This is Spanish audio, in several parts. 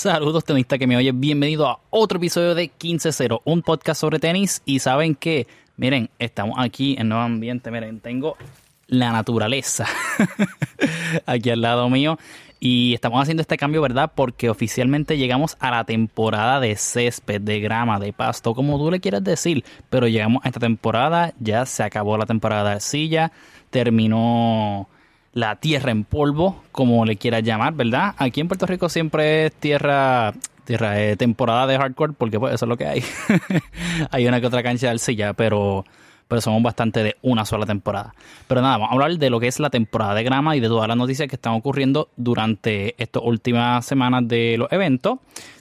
Saludos tenista que me oye, bienvenido a otro episodio de 15-0, un podcast sobre tenis. Y saben que, miren, estamos aquí en nuevo ambiente, miren, tengo la naturaleza aquí al lado mío. Y estamos haciendo este cambio, ¿verdad? Porque oficialmente llegamos a la temporada de césped, de grama, de pasto, como tú le quieras decir, pero llegamos a esta temporada, ya se acabó la temporada de silla, terminó la tierra en polvo, como le quieras llamar, ¿verdad? Aquí en Puerto Rico siempre es tierra, tierra de temporada de hardcore, porque pues eso es lo que hay. hay una que otra cancha de arcilla, pero, pero somos bastante de una sola temporada. Pero nada, vamos a hablar de lo que es la temporada de grama y de todas las noticias que están ocurriendo durante estas últimas semanas de los eventos.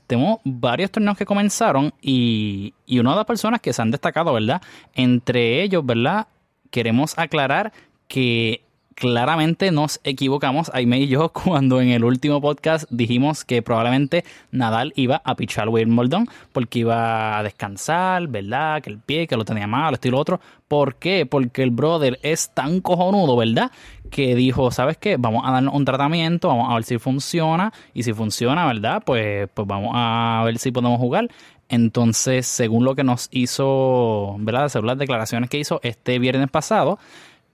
Tenemos varios torneos que comenzaron y, y una de las personas que se han destacado, ¿verdad? Entre ellos, ¿verdad? Queremos aclarar que claramente nos equivocamos, Aime y yo, cuando en el último podcast dijimos que probablemente Nadal iba a pichar Wimbledon porque iba a descansar, ¿verdad? Que el pie, que lo tenía mal, esto y lo otro. ¿Por qué? Porque el brother es tan cojonudo, ¿verdad? Que dijo, ¿sabes qué? Vamos a darnos un tratamiento, vamos a ver si funciona. Y si funciona, ¿verdad? Pues, pues vamos a ver si podemos jugar. Entonces, según lo que nos hizo, ¿verdad? Según las declaraciones que hizo este viernes pasado,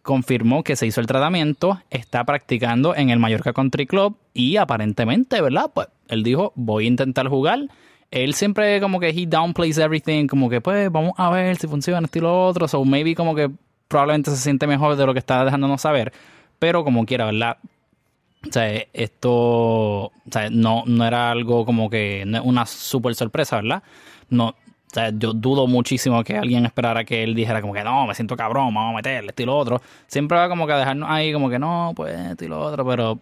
confirmó que se hizo el tratamiento, está practicando en el Mallorca Country Club y aparentemente, ¿verdad? Pues él dijo, voy a intentar jugar. Él siempre como que he downplays everything, como que pues vamos a ver si funciona esto y lo otro, so maybe como que probablemente se siente mejor de lo que está dejándonos saber, pero como quiera, ¿verdad? O sea, esto o sea, no, no era algo como que una super sorpresa, ¿verdad? No, yo dudo muchísimo que alguien esperara que él dijera como que no, me siento cabrón, vamos a meterle, esto y lo otro. Siempre va como que a dejarnos ahí como que no, pues esto y lo otro, pero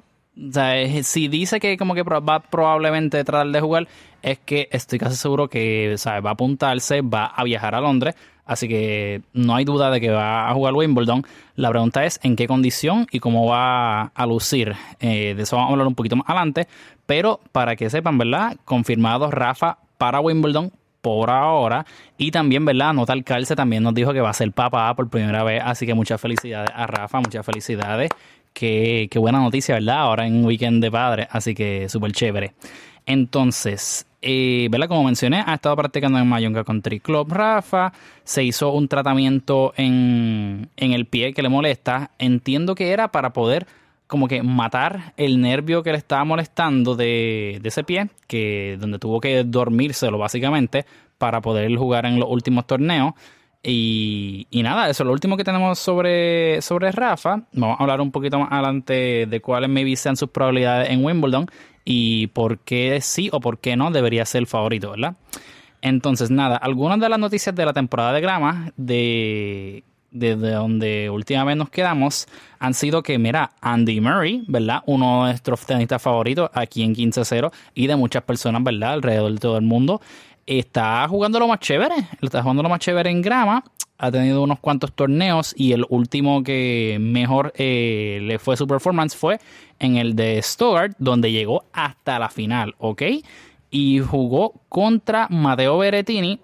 si dice que como que va probablemente tratar de jugar, es que estoy casi seguro que va a apuntarse, va a viajar a Londres, así que no hay duda de que va a jugar Wimbledon. La pregunta es en qué condición y cómo va a lucir. Eh, de eso vamos a hablar un poquito más adelante, pero para que sepan, ¿verdad? Confirmado Rafa para Wimbledon por ahora. Y también, ¿verdad? Nota Calce también nos dijo que va a ser papá por primera vez. Así que muchas felicidades a Rafa, muchas felicidades. Qué, qué buena noticia, ¿verdad? Ahora en un weekend de padre. Así que súper chévere. Entonces, eh, ¿verdad? Como mencioné, ha estado practicando en Mayonga Country Club Rafa. Se hizo un tratamiento en, en el pie que le molesta. Entiendo que era para poder como que matar el nervio que le estaba molestando de, ese pie, que donde tuvo que dormírselo básicamente para poder jugar en los últimos torneos. Y, nada, eso es lo último que tenemos sobre, sobre Rafa. Vamos a hablar un poquito más adelante de cuáles maybe sean sus probabilidades en Wimbledon y por qué sí o por qué no debería ser el favorito, ¿verdad? Entonces, nada, algunas de las noticias de la temporada de grama de desde donde últimamente nos quedamos han sido que, mira, Andy Murray, ¿verdad? Uno de nuestros tenistas favoritos aquí en 15-0 y de muchas personas, ¿verdad? Alrededor de todo el mundo. Está jugando lo más chévere, está jugando lo más chévere en grama. Ha tenido unos cuantos torneos y el último que mejor eh, le fue su performance fue en el de Stuttgart, donde llegó hasta la final, ¿ok? Y jugó contra Mateo Berettini,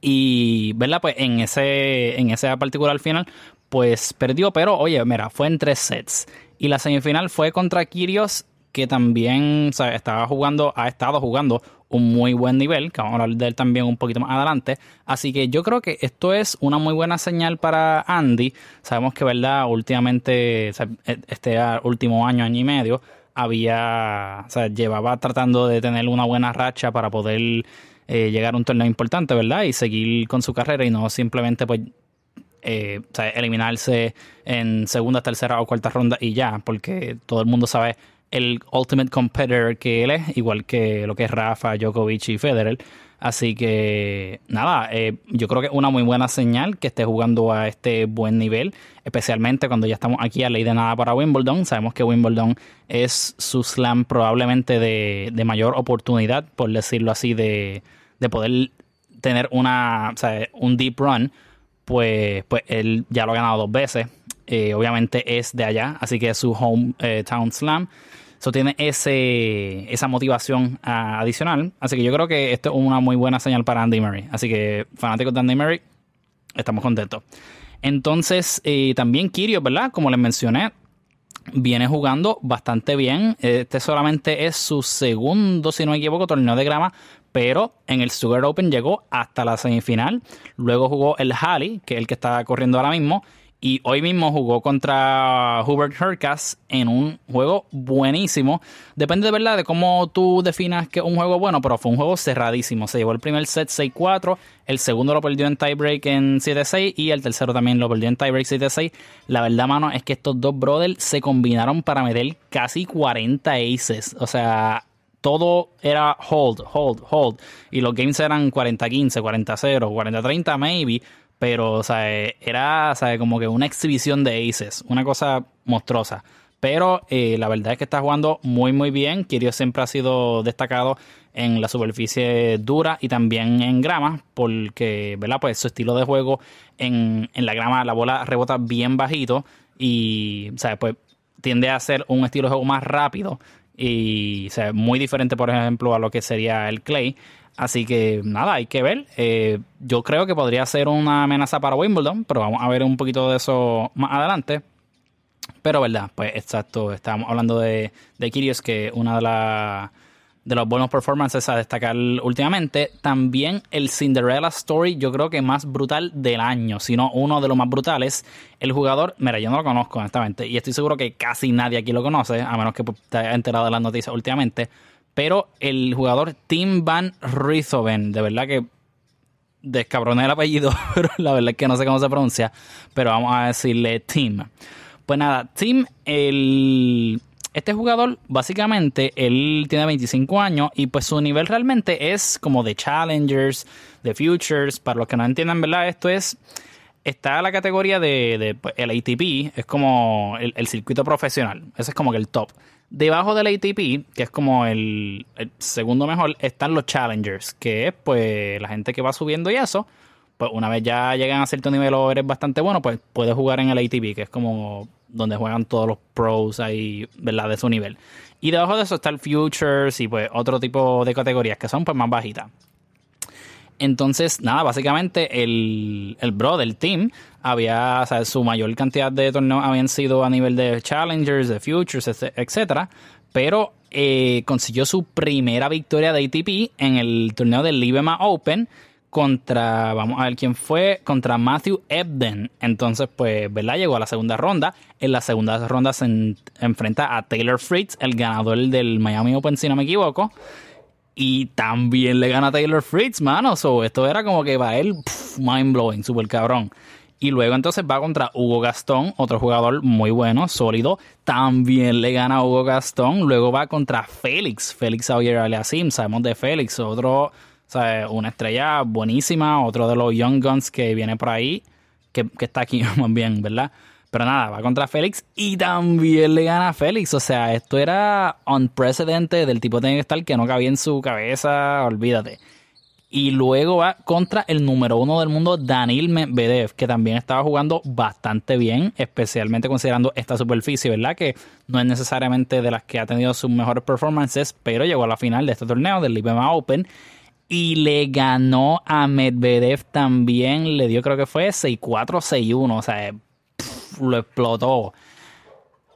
y, ¿verdad? Pues en ese, en ese particular final, pues perdió, pero oye, mira, fue en tres sets. Y la semifinal fue contra Kirios, que también estaba jugando, ha estado jugando un muy buen nivel, que vamos a hablar de él también un poquito más adelante. Así que yo creo que esto es una muy buena señal para Andy. Sabemos que, ¿verdad? Últimamente, e, este último año, año y medio, había, o sea, llevaba tratando de tener una buena racha para poder eh, llegar a un torneo importante, ¿verdad? Y seguir con su carrera y no simplemente pues eh, eliminarse en segunda, tercera o cuarta ronda y ya, porque todo el mundo sabe el ultimate competitor que él es, igual que lo que es Rafa, Djokovic y Federer. Así que nada, eh, yo creo que es una muy buena señal que esté jugando a este buen nivel, especialmente cuando ya estamos aquí a ley de nada para Wimbledon. Sabemos que Wimbledon es su slam probablemente de, de mayor oportunidad, por decirlo así, de, de poder tener una, o sea, un deep run, pues, pues él ya lo ha ganado dos veces. Eh, obviamente es de allá, así que es su home eh, slam. Eso tiene ese, esa motivación adicional. Así que yo creo que esto es una muy buena señal para Andy Murray. Así que fanáticos de Andy Murray, estamos contentos. Entonces, eh, también Kirios, ¿verdad? Como les mencioné, viene jugando bastante bien. Este solamente es su segundo, si no me equivoco, torneo de grama, pero en el Sugar Open llegó hasta la semifinal. Luego jugó el Halley, que es el que está corriendo ahora mismo, y hoy mismo jugó contra Hubert Hurkacz en un juego buenísimo. Depende de verdad de cómo tú definas que un juego bueno, pero fue un juego cerradísimo. Se llevó el primer set 6-4, el segundo lo perdió en tiebreak en 7-6 y el tercero también lo perdió en tiebreak 7-6. La verdad, mano, es que estos dos brothers se combinaron para meter casi 40 aces. O sea, todo era hold, hold, hold. Y los games eran 40-15, 40-0, 40-30 maybe pero o sea, era o como que una exhibición de aces, una cosa monstruosa. Pero eh, la verdad es que está jugando muy muy bien. Kirio siempre ha sido destacado en la superficie dura y también en grama, porque ¿verdad? Pues su estilo de juego en, en la grama, la bola rebota bien bajito y o pues tiende a ser un estilo de juego más rápido y o sea, muy diferente, por ejemplo, a lo que sería el clay. Así que nada, hay que ver. Eh, yo creo que podría ser una amenaza para Wimbledon, pero vamos a ver un poquito de eso más adelante. Pero verdad, pues exacto, estábamos hablando de, de Kyrgios, que una de, las de los buenos performances a destacar últimamente. También el Cinderella Story, yo creo que más brutal del año, sino uno de los más brutales. El jugador, mira, yo no lo conozco honestamente, y estoy seguro que casi nadie aquí lo conoce, a menos que te haya enterado de las noticias últimamente pero el jugador Tim Van Riethoven, de verdad que descabroné el apellido, pero la verdad es que no sé cómo se pronuncia, pero vamos a decirle Tim. Pues nada, Tim, el, este jugador básicamente, él tiene 25 años y pues su nivel realmente es como de Challengers, de Futures, para los que no entiendan, ¿verdad? Esto es, está la categoría de, pues, el ATP, es como el circuito profesional, ese es como que el top. Debajo del ATP, que es como el, segundo mejor, están los Challengers, que es pues la gente que va subiendo y eso. Pues una vez ya llegan a cierto nivel o eres bastante bueno, pues puedes jugar en el ATP, que es como donde juegan todos los pros ahí, ¿verdad? De su nivel. Y debajo de eso está el Futures y pues otro tipo de categorías que son pues más bajitas. Entonces, nada, básicamente el, el bro del team había, o sea, su mayor cantidad de torneos habían sido a nivel de Challengers, de Futures, etcétera, pero eh, consiguió su primera victoria de ATP en el torneo del Libema Open contra, vamos a ver quién fue, contra Matthew Ebden. Entonces, pues, ¿verdad? Llegó a la segunda ronda. En la segunda ronda se enfrenta a Taylor Fritz, el ganador del Miami Open, si no me equivoco. Y también le gana Taylor Fritz, mano. So, esto era como que para él, mind blowing, super cabrón. Y luego entonces va contra Hugo Gastón, otro jugador muy bueno, sólido. También le gana a Hugo Gastón. Luego va contra Félix, Félix Auger Aliasim. Sabemos de Félix, otro, o sea, una estrella buenísima. Otro de los Young Guns que viene por ahí, que, que está aquí más bien, ¿verdad? Pero nada, va contra Félix y también le gana a Félix. O sea, esto era unprecedented del tipo de estar que no cabía en su cabeza, olvídate. Y luego va contra el número uno del mundo, Danil Medvedev, que también estaba jugando bastante bien, especialmente considerando esta superficie, ¿verdad? Que no es necesariamente de las que ha tenido sus mejores performances, pero llegó a la final de este torneo, del IBMA Open, y le ganó a Medvedev también, le dio creo que fue 6-4, 6-1, o sea, lo explotó.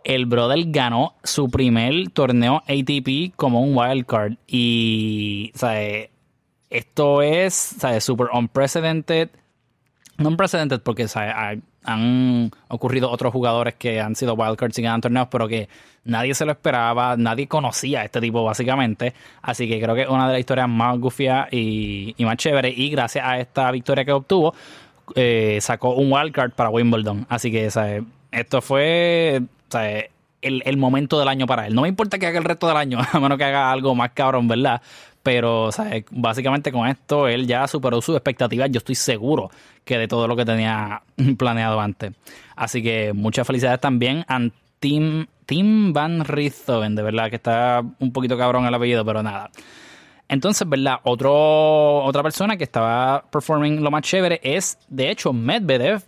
El brother ganó su primer torneo ATP como un wildcard. Y, ¿sabes? Esto es, ¿sabes? Super unprecedented. No unprecedented porque, ¿sabes? Han ocurrido otros jugadores que han sido wildcards y ganan torneos, pero que nadie se lo esperaba, nadie conocía a este tipo básicamente. Así que creo que es una de las historias más gufias y, y más chéveres. Y gracias a esta victoria que obtuvo, eh, sacó un wildcard para Wimbledon. Así que esto fue el, momento del año para él. No me importa que haga el resto del año, a menos que haga algo más cabrón, ¿verdad? Pero básicamente con esto él ya superó sus expectativas. Yo estoy seguro que de todo lo que tenía planeado antes. Así que muchas felicidades también a Tim, Tim Van Riethoven, de verdad que está un poquito cabrón el apellido, pero nada. Entonces, ¿verdad? Otro, otra persona que estaba performing lo más chévere es, de hecho, Medvedev.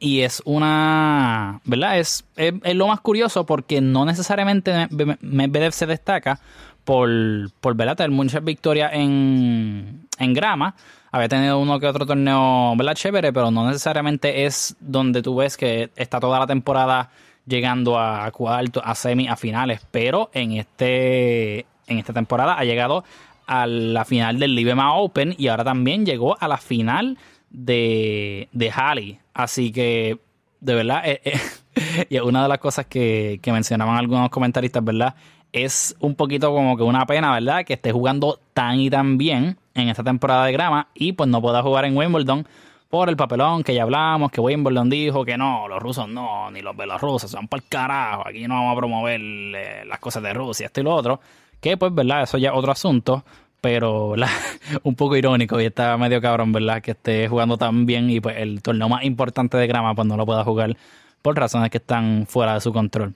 Y es una, ¿verdad? Es, es, lo más curioso porque no necesariamente Medvedev se destaca por, por ¿verdad? tener muchas victorias en, en grama. Había tenido uno que otro torneo, ¿verdad? Chévere, pero no necesariamente es donde tú ves que está toda la temporada llegando a cuarto, a semi, a finales, pero en este en esta temporada ha llegado a la final del Libema Open y ahora también llegó a la final de, de Halley. Así que, de verdad, eh, eh, y una de las cosas que, que mencionaban algunos comentaristas, ¿verdad? Es un poquito como que una pena, ¿verdad? Que esté jugando tan y tan bien en esta temporada de grama y pues no pueda jugar en Wimbledon por el papelón que ya hablamos, que Wimbledon dijo que no, los rusos no, ni los belorrusos, son el carajo, aquí no vamos a promover eh, las cosas de Rusia, esto y lo otro. Que pues, ¿verdad? Eso ya es otro asunto. Pero. Un poco irónico y está medio cabrón, ¿verdad? Que esté jugando tan bien y pues el torneo más importante de grama pues no lo pueda jugar por razones que están fuera de su control.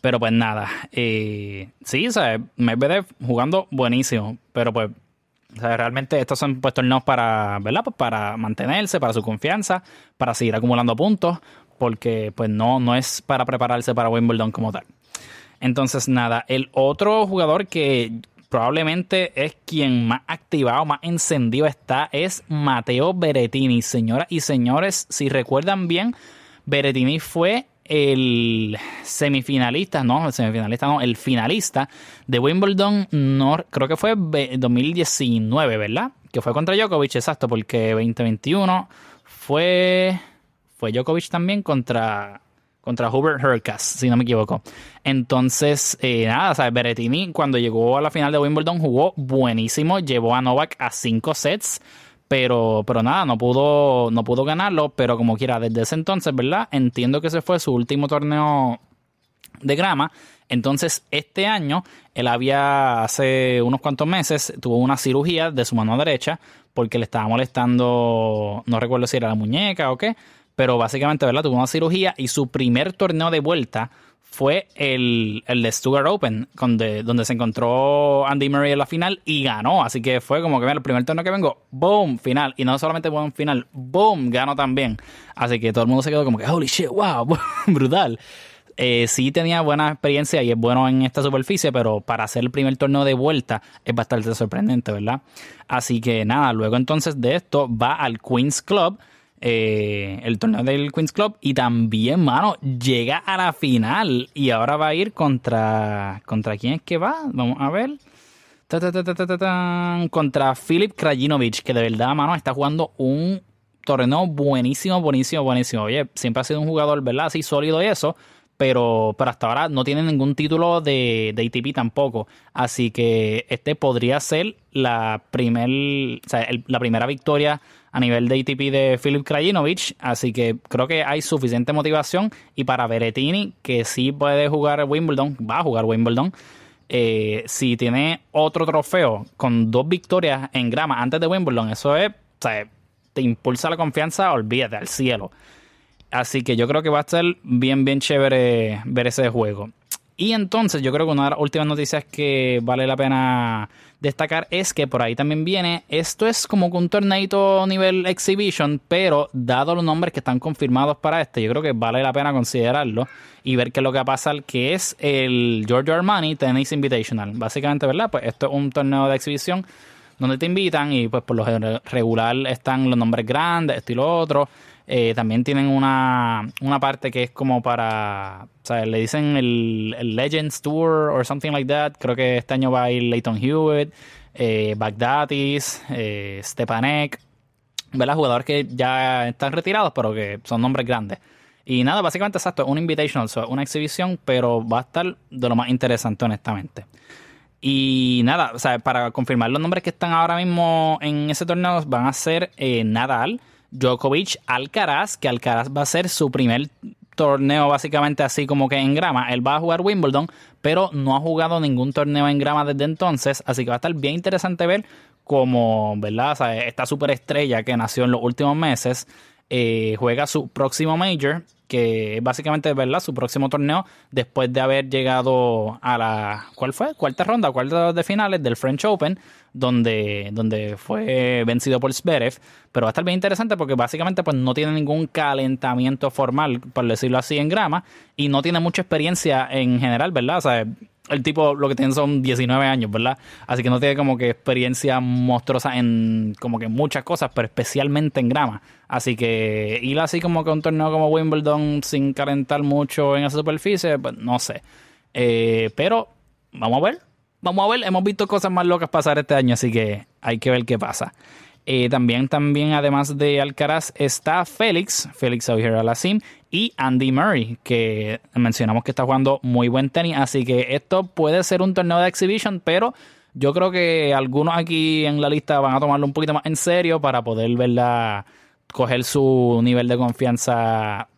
Pero pues nada, eh, sí, ¿sabes? Medvedev jugando buenísimo, pero pues o sea, realmente estos son pues torneos para, ¿verdad? Pues para mantenerse, para su confianza, para seguir acumulando puntos, porque pues no, no es para prepararse para Wimbledon como tal. Entonces, nada, el otro jugador que probablemente es quien más activado, más encendido está, es Mateo Berettini. Señoras y señores, si recuerdan bien, Berettini fue el semifinalista, no, el semifinalista, no, el finalista de Wimbledon, no, creo que fue 2019, ¿verdad? Que fue contra Djokovic, exacto, porque 2021 fue, fue Djokovic también contra contra Hubert Hurkacz, si no me equivoco. Entonces, eh, nada, sea, Berrettini cuando llegó a la final de Wimbledon jugó buenísimo, llevó a Novak a cinco sets, pero, pero nada, no pudo, no pudo ganarlo, pero como quiera, desde ese entonces, ¿verdad? Entiendo que ese fue su último torneo de grama. Entonces, este año, él había, hace unos cuantos meses, tuvo una cirugía de su mano derecha porque le estaba molestando, no recuerdo si era la muñeca o qué, pero básicamente, ¿verdad? Tuvo una cirugía y su primer torneo de vuelta fue el, el de Stuttgart Open, donde, donde se encontró Andy Murray en la final y ganó. Así que fue como que, mira, el primer torneo que vengo, boom, final. Y no solamente un final, boom, ganó también. Así que todo el mundo se quedó como que, holy shit, wow, brutal. Eh, sí tenía buena experiencia y es bueno en esta superficie, pero para hacer el primer torneo de vuelta es bastante sorprendente, ¿verdad? Así que nada, luego entonces de esto va al Queen's Club eh, el torneo del Queens Club y también, mano, llega a la final y ahora va a ir contra... ¿Contra quién es que va? Vamos a ver. contra Filip Krajinovic, que de verdad, mano, está jugando un torneo buenísimo, buenísimo, buenísimo. Oye, siempre ha sido un jugador, ¿verdad? Así sólido y eso. Pero, pero hasta ahora no tiene ningún título de, ATP tampoco. Así que este podría ser la, primer, la primera victoria a nivel de ATP de Filip Krajinovic, así que creo que hay suficiente motivación y para Berettini, que sí puede jugar Wimbledon, va a jugar Wimbledon, eh, si tiene otro trofeo con dos victorias en grama antes de Wimbledon, eso es, o sea, te impulsa la confianza, olvídate, al cielo. Así que yo creo que va a estar bien, bien chévere ver ese juego. Y entonces yo creo que una de las últimas noticias que vale la pena destacar es que por ahí también viene, esto es como un torneito nivel exhibition, pero dado los nombres que están confirmados para este, yo creo que vale la pena considerarlo y ver qué es lo que va a pasar, que es el Giorgio Armani Tennis Invitational. Básicamente, ¿verdad? Pues esto es un torneo de exhibición donde te invitan y pues por lo regular están los nombres grandes, esto y lo otro. Eh, también tienen una, una, parte que es como para, o sea, le dicen el, Legends Tour or something like that. Creo que este año va a ir Leighton Hewitt, eh, Bagdatis, eh, Stepanek, ¿verdad? Jugadores que ya están retirados, pero que son nombres grandes. Y nada, básicamente exacto, un invitational, una exhibición, pero va a estar de lo más interesante, honestamente. Y nada, o sea, para confirmar los nombres que están ahora mismo en ese torneo van a ser eh, Nadal, Djokovic, Alcaraz, que Alcaraz va a ser su primer torneo básicamente así como que en grama. Él va a jugar Wimbledon, pero no ha jugado ningún torneo en grama desde entonces, así que va a estar bien interesante ver cómo, ¿verdad? O sea, esta superestrella que nació en los últimos meses eh, juega su próximo major que básicamente verdad su próximo torneo después de haber llegado a la ¿cuál fue? cuarta ronda, cuarta de finales del French Open, donde, donde fue vencido por Zverev, pero va a estar bien interesante porque básicamente pues no tiene ningún calentamiento formal, por decirlo así, en grama, y no tiene mucha experiencia en general, ¿verdad? O sea, el tipo lo que tiene son 19 años, ¿verdad? Así que no tiene como que experiencia monstruosa en como que muchas cosas, pero especialmente en grama. Así que ir así como que un torneo como Wimbledon sin calentar mucho en esa superficie, pues no sé. Eh, pero vamos a ver, vamos a ver. Hemos visto cosas más locas pasar este año, así que hay que ver qué pasa. Eh, también, también, además de Alcaraz, está Félix, Félix Auger-Aliassime y Andy Murray, que mencionamos que está jugando muy buen tenis. Así que esto puede ser un torneo de exhibition, pero yo creo que algunos aquí en la lista van a tomarlo un poquito más en serio para poder verla, coger su nivel de confianza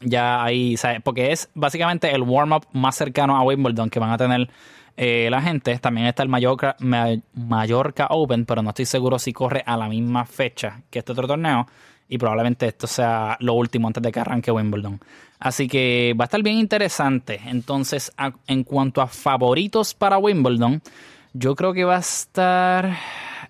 ya ahí, porque es básicamente el warm-up más cercano a Wimbledon que van a tener eh, la gente. También está el Mallorca, Mallorca Open, pero no estoy seguro si corre a la misma fecha que este otro torneo. Y probablemente esto sea lo último antes de que arranque Wimbledon. Así que va a estar bien interesante. Entonces, en cuanto a favoritos para Wimbledon, yo creo que va a estar.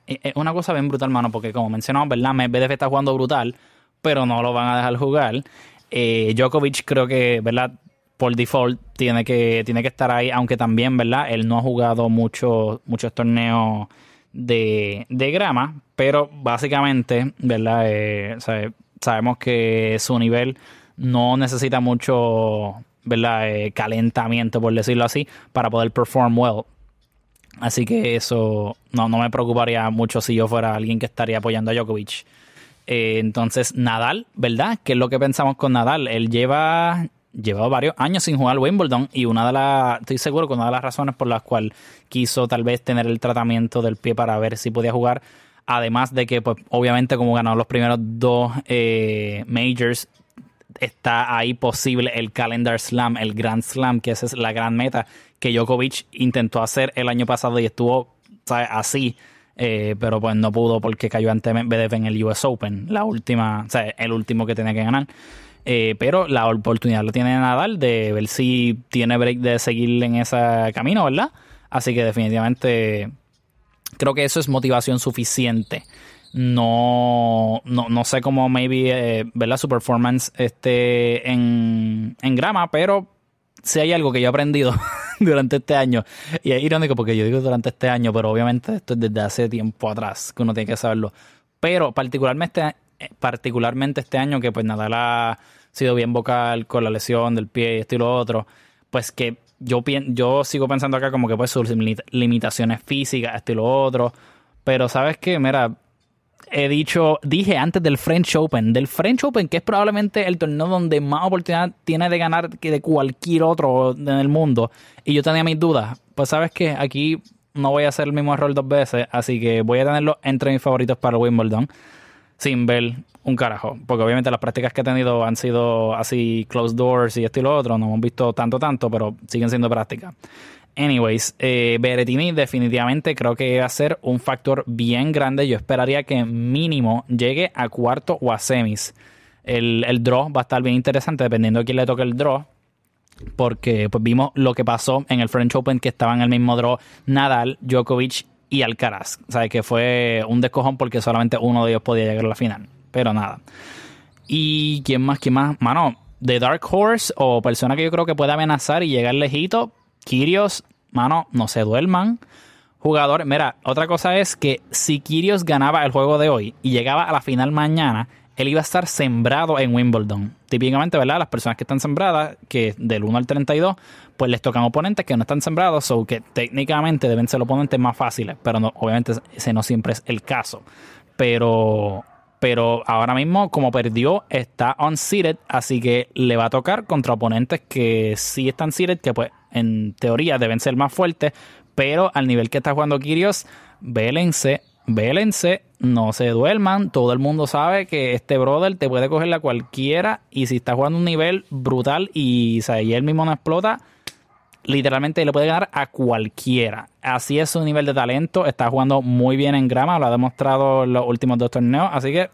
Es eh, eh, una cosa bien brutal, mano, porque como mencionamos, ¿verdad? Medvedev está jugando brutal, pero no lo van a dejar jugar. Djokovic creo que, ¿verdad? por default tiene que, tiene que estar ahí, aunque también, ¿verdad? Él no ha jugado mucho, muchos torneos de, grama, pero básicamente, ¿verdad? Eh, sabemos que su nivel no necesita mucho, ¿verdad? Eh, calentamiento, por decirlo así, para poder perform well. Así que eso no, no me preocuparía mucho si yo fuera alguien que estaría apoyando a Djokovic. Eh, entonces, Nadal, ¿verdad? ¿Qué es lo que pensamos con Nadal? Él lleva llevado varios años sin jugar Wimbledon y una de las, estoy seguro que una de las razones por las cuales quiso tal vez tener el tratamiento del pie para ver si podía jugar, además de que pues obviamente como ganó los primeros dos eh, majors, está ahí posible el Calendar Slam, el Grand Slam, que esa es la gran meta que Djokovic intentó hacer el año pasado y estuvo así. Eh, pero pues no pudo porque cayó ante Medvedev en el US Open, la última, o sea, el último que tenía que ganar. Eh, pero la oportunidad lo tiene Nadal de ver si tiene break de seguir en ese camino, ¿verdad? Así que definitivamente creo que eso es motivación suficiente. No, no, sé cómo maybe, eh, ¿verdad? Su performance esté en, en grama, pero si hay algo que yo he aprendido durante este año, y es irónico porque yo digo durante este año, pero obviamente esto es desde hace tiempo atrás, que uno tiene que saberlo. Pero particularmente particularmente este año que pues Nadal ha sido bien vocal con la lesión del pie y esto y lo otro, pues que yo, yo sigo pensando acá como que pues sus limitaciones físicas, esto y lo otro, pero sabes que, mira, he dicho, dije antes del French Open, del French Open, que es probablemente el torneo donde más oportunidad tiene de ganar que de cualquier otro en el mundo, y yo tenía mis dudas, pues sabes que aquí no voy a hacer el mismo error dos veces, así que voy a tenerlo entre mis favoritos para Wimbledon sin ver un carajo. Porque obviamente las prácticas que he tenido han sido así closed doors y esto y lo otro. No hemos visto tanto, tanto, pero siguen siendo prácticas. Anyways, eh, definitivamente creo que va a ser un factor bien grande. Yo esperaría que mínimo llegue a cuarto o a semis. El, el draw va a estar bien interesante dependiendo de quién le toque el draw. Porque pues vimos lo que pasó en el French Open que estaba en el mismo draw Nadal, Djokovic y Alcaraz. O que fue un descojón porque solamente uno de ellos podía llegar a la final. Pero nada. ¿Y quién más? ¿Quién más? Mano, de Dark Horse o persona que yo creo que puede amenazar y llegar lejito. Kirios, mano, no se duerman. Jugadores, mira, otra cosa es que si Kirios ganaba el juego de hoy y llegaba a la final mañana, él iba a estar sembrado en Wimbledon. Típicamente, ¿verdad? Las personas que están sembradas, que del 1 al 32, pues les tocan oponentes que no están sembrados, o que técnicamente deben ser oponentes más fáciles, pero no, obviamente ese no siempre es el caso. Pero, pero ahora mismo, como perdió, está unseated, así que le va a tocar contra oponentes que sí están seated, que pues en teoría deben ser más fuertes, pero al nivel que está jugando Kirios, vélense vélense, no se duerman. Todo el mundo sabe que este brother te puede coger la cualquiera. Y si está jugando un nivel brutal y, él mismo no explota, literalmente le puede ganar a cualquiera. Así es su nivel de talento. Está jugando muy bien en grama. Lo ha demostrado en los últimos dos torneos. Así que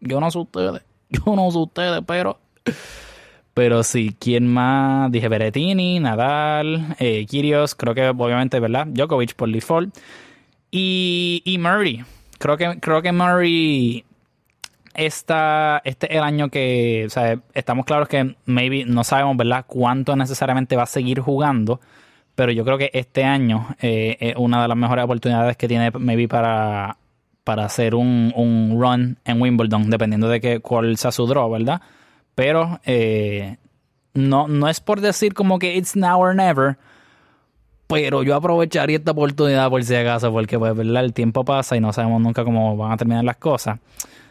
yo no sé ustedes. Yo no sé ustedes, pero. Pero sí, ¿quién más? Dije Berettini, Nadal, eh, Kirios, creo que obviamente, ¿verdad? Djokovic por default. Y, y Murray. Creo que, creo que Murray esta, este es el año que, estamos claros que maybe no sabemos, ¿verdad?, cuánto necesariamente va a seguir jugando, Pero yo creo que este año eh, es una de las mejores oportunidades que tiene maybe para, para hacer un, un run en Wimbledon, dependiendo de que, cuál sea su draw, ¿verdad? Pero eh, no, no es por decir como que it's now or never, pero yo aprovecharía esta oportunidad por si acaso, porque pues, ¿verdad? el tiempo pasa y no sabemos nunca cómo van a terminar las cosas.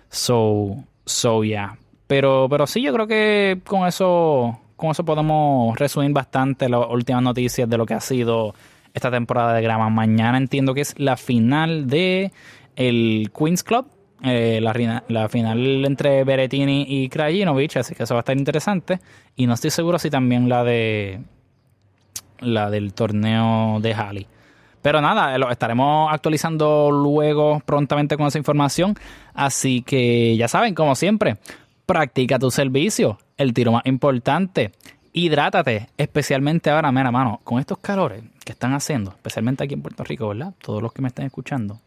So, so yeah. Pero, pero sí, yo creo que con eso con eso podemos resumir bastante las últimas noticias de lo que ha sido esta temporada de grama. Mañana entiendo que es la final de el Queens Club, eh, la, final entre Berettini y Krajinovic, así que eso va a estar interesante. Y no estoy seguro si también la de la del torneo de Halley. Pero nada, lo estaremos actualizando luego prontamente con esa información. Así que ya saben, como siempre, practica tu servicio el tiro más importante. Hidrátate, especialmente ahora, mira, mano, con estos calores que están haciendo, especialmente aquí en Puerto Rico, ¿verdad? Todos los que me estén escuchando.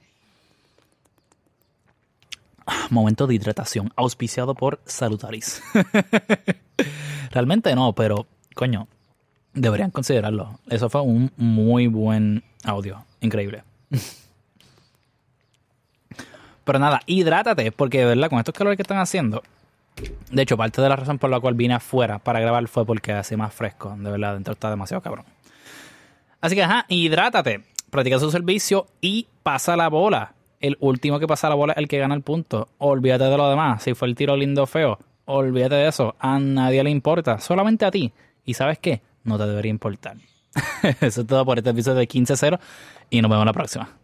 Momento de hidratación, auspiciado por Salutaris. Realmente no, pero, coño, deberían considerarlo. Eso fue un muy buen audio, increíble. Pero nada, hidrátate, porque de verdad, con estos calores que están haciendo, de hecho, parte de la razón por la cual vine afuera para grabar fue porque hace más fresco. De verdad, dentro está demasiado cabrón. Así que, ajá, hidrátate, practica su servicio y pasa la bola. El último que pasa la bola es el que gana el punto. Olvídate de lo demás. Si fue el tiro lindo o feo, olvídate de eso. A nadie le importa, solamente a ti. ¿Y sabes qué? No te debería importar. eso es todo por este episodio de 15-0 y nos vemos la próxima.